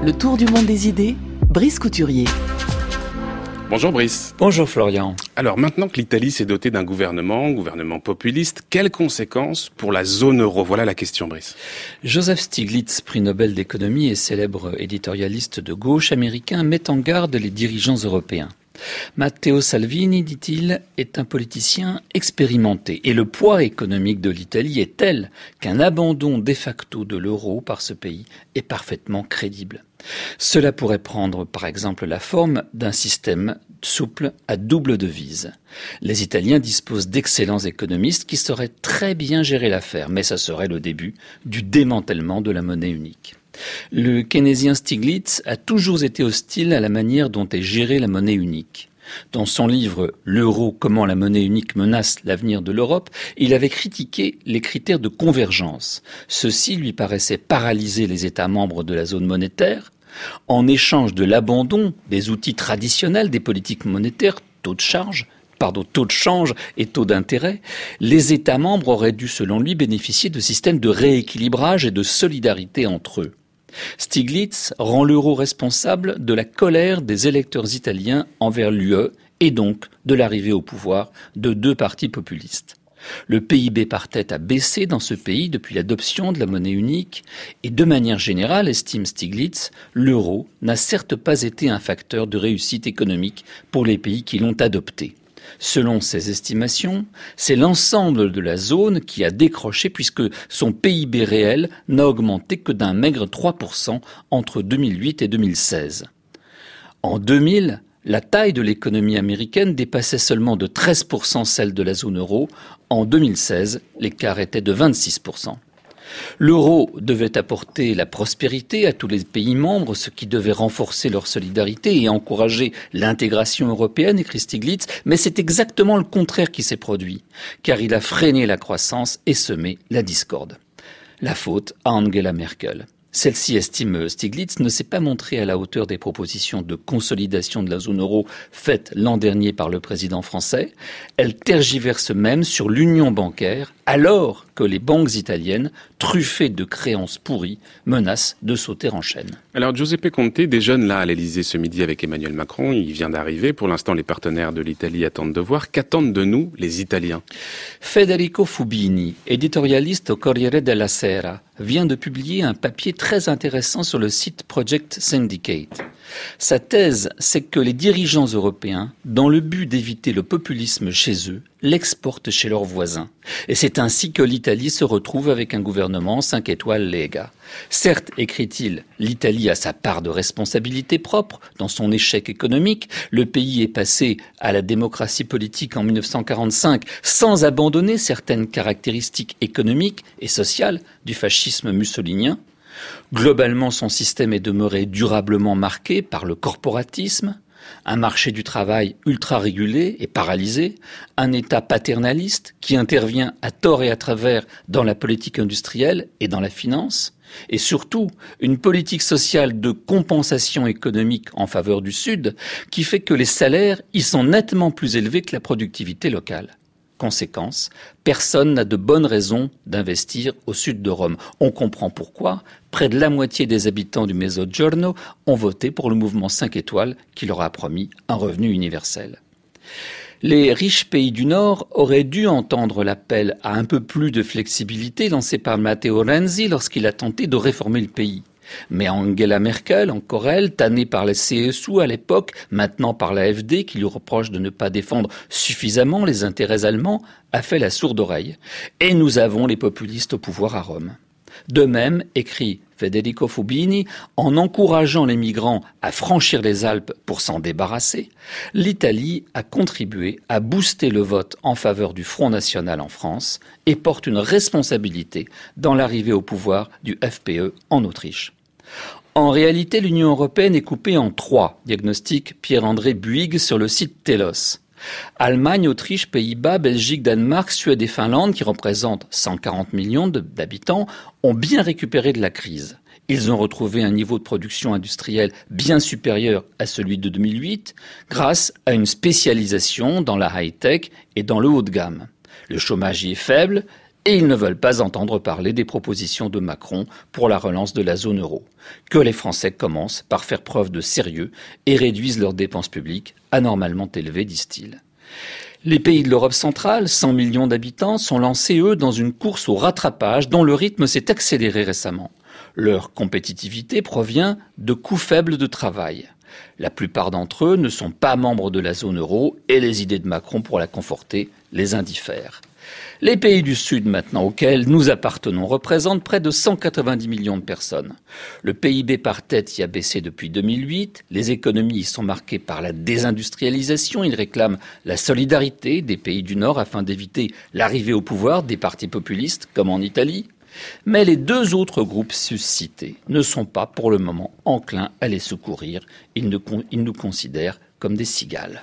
Le tour du monde des idées, Brice Couturier. Bonjour Brice. Bonjour Florian. Alors maintenant que l'Italie s'est dotée d'un gouvernement, gouvernement populiste, quelles conséquences pour la zone euro? Voilà la question Brice. Joseph Stiglitz, prix Nobel d'économie et célèbre éditorialiste de gauche américain, met en garde les dirigeants européens. Matteo Salvini, dit-il, est un politicien expérimenté et le poids économique de l'Italie est tel qu'un abandon de facto de l'euro par ce pays est parfaitement crédible. Cela pourrait prendre par exemple la forme d'un système souple à double devise. Les Italiens disposent d'excellents économistes qui sauraient très bien gérer l'affaire, mais ça serait le début du démantèlement de la monnaie unique. Le keynésien Stiglitz a toujours été hostile à la manière dont est gérée la monnaie unique. Dans son livre L'euro, comment la monnaie unique menace l'avenir de l'Europe, il avait critiqué les critères de convergence. Ceux-ci lui paraissaient paralyser les États membres de la zone monétaire, en échange de l'abandon des outils traditionnels des politiques monétaires, taux de charge, pardon, taux de change et taux d'intérêt, les États membres auraient dû, selon lui, bénéficier de systèmes de rééquilibrage et de solidarité entre eux. Stiglitz rend l'euro responsable de la colère des électeurs italiens envers l'UE et donc de l'arrivée au pouvoir de deux partis populistes. Le PIB par tête a baissé dans ce pays depuis l'adoption de la monnaie unique et de manière générale, estime Stiglitz, l'euro n'a certes pas été un facteur de réussite économique pour les pays qui l'ont adopté. Selon ses estimations, c'est l'ensemble de la zone qui a décroché puisque son PIB réel n'a augmenté que d'un maigre 3% entre 2008 et 2016. En 2000, la taille de l'économie américaine dépassait seulement de 13% celle de la zone euro. En 2016, l'écart était de 26%. L'euro devait apporter la prospérité à tous les pays membres, ce qui devait renforcer leur solidarité et encourager l'intégration européenne, écrit Stiglitz, mais c'est exactement le contraire qui s'est produit, car il a freiné la croissance et semé la discorde. La faute à Angela Merkel. Celle-ci, estime Stiglitz, ne s'est pas montrée à la hauteur des propositions de consolidation de la zone euro faites l'an dernier par le président français. Elle tergiverse même sur l'union bancaire alors que les banques italiennes, truffées de créances pourries, menacent de sauter en chaîne. Alors Giuseppe Conte déjeune là à l'Elysée ce midi avec Emmanuel Macron. Il vient d'arriver. Pour l'instant, les partenaires de l'Italie attendent de voir. Qu'attendent de nous les Italiens? Federico Fubini, éditorialiste au Corriere della Sera, vient de publier un papier très intéressant sur le site Project Syndicate. Sa thèse, c'est que les dirigeants européens, dans le but d'éviter le populisme chez eux, l'exportent chez leurs voisins. Et c'est ainsi que l'Italie se retrouve avec un gouvernement 5 étoiles Lega. Certes, écrit-il, l'Italie a sa part de responsabilité propre dans son échec économique. Le pays est passé à la démocratie politique en 1945 sans abandonner certaines caractéristiques économiques et sociales du fascisme mussolinien. Globalement, son système est demeuré durablement marqué par le corporatisme, un marché du travail ultra régulé et paralysé, un État paternaliste qui intervient à tort et à travers dans la politique industrielle et dans la finance, et surtout une politique sociale de compensation économique en faveur du Sud qui fait que les salaires y sont nettement plus élevés que la productivité locale. Conséquence, personne n'a de bonnes raisons d'investir au sud de Rome. On comprend pourquoi. Près de la moitié des habitants du Mezzogiorno ont voté pour le mouvement 5 étoiles qui leur a promis un revenu universel. Les riches pays du Nord auraient dû entendre l'appel à un peu plus de flexibilité lancé par Matteo Renzi lorsqu'il a tenté de réformer le pays. Mais Angela Merkel, encore elle, tannée par la CSU à l'époque, maintenant par la FD, qui lui reproche de ne pas défendre suffisamment les intérêts allemands, a fait la sourde oreille. Et nous avons les populistes au pouvoir à Rome. De même, écrit Federico Fubini, en encourageant les migrants à franchir les Alpes pour s'en débarrasser, l'Italie a contribué à booster le vote en faveur du Front National en France et porte une responsabilité dans l'arrivée au pouvoir du FPE en Autriche. En réalité, l'Union européenne est coupée en trois, diagnostic Pierre-André Buig sur le site Telos. Allemagne, Autriche, Pays-Bas, Belgique, Danemark, Suède et Finlande, qui représentent 140 millions d'habitants, ont bien récupéré de la crise. Ils ont retrouvé un niveau de production industrielle bien supérieur à celui de 2008 grâce à une spécialisation dans la high-tech et dans le haut de gamme. Le chômage y est faible et ils ne veulent pas entendre parler des propositions de Macron pour la relance de la zone euro. Que les Français commencent par faire preuve de sérieux et réduisent leurs dépenses publiques anormalement élevées, disent-ils. Les pays de l'Europe centrale, 100 millions d'habitants, sont lancés, eux, dans une course au rattrapage dont le rythme s'est accéléré récemment. Leur compétitivité provient de coûts faibles de travail. La plupart d'entre eux ne sont pas membres de la zone euro et les idées de Macron pour la conforter les indiffèrent. Les pays du Sud maintenant auxquels nous appartenons représentent près de 190 millions de personnes. Le PIB par tête y a baissé depuis 2008, les économies y sont marquées par la désindustrialisation, ils réclament la solidarité des pays du Nord afin d'éviter l'arrivée au pouvoir des partis populistes comme en Italie. Mais les deux autres groupes suscités ne sont pas pour le moment enclins à les secourir, ils, ils nous considèrent comme des cigales.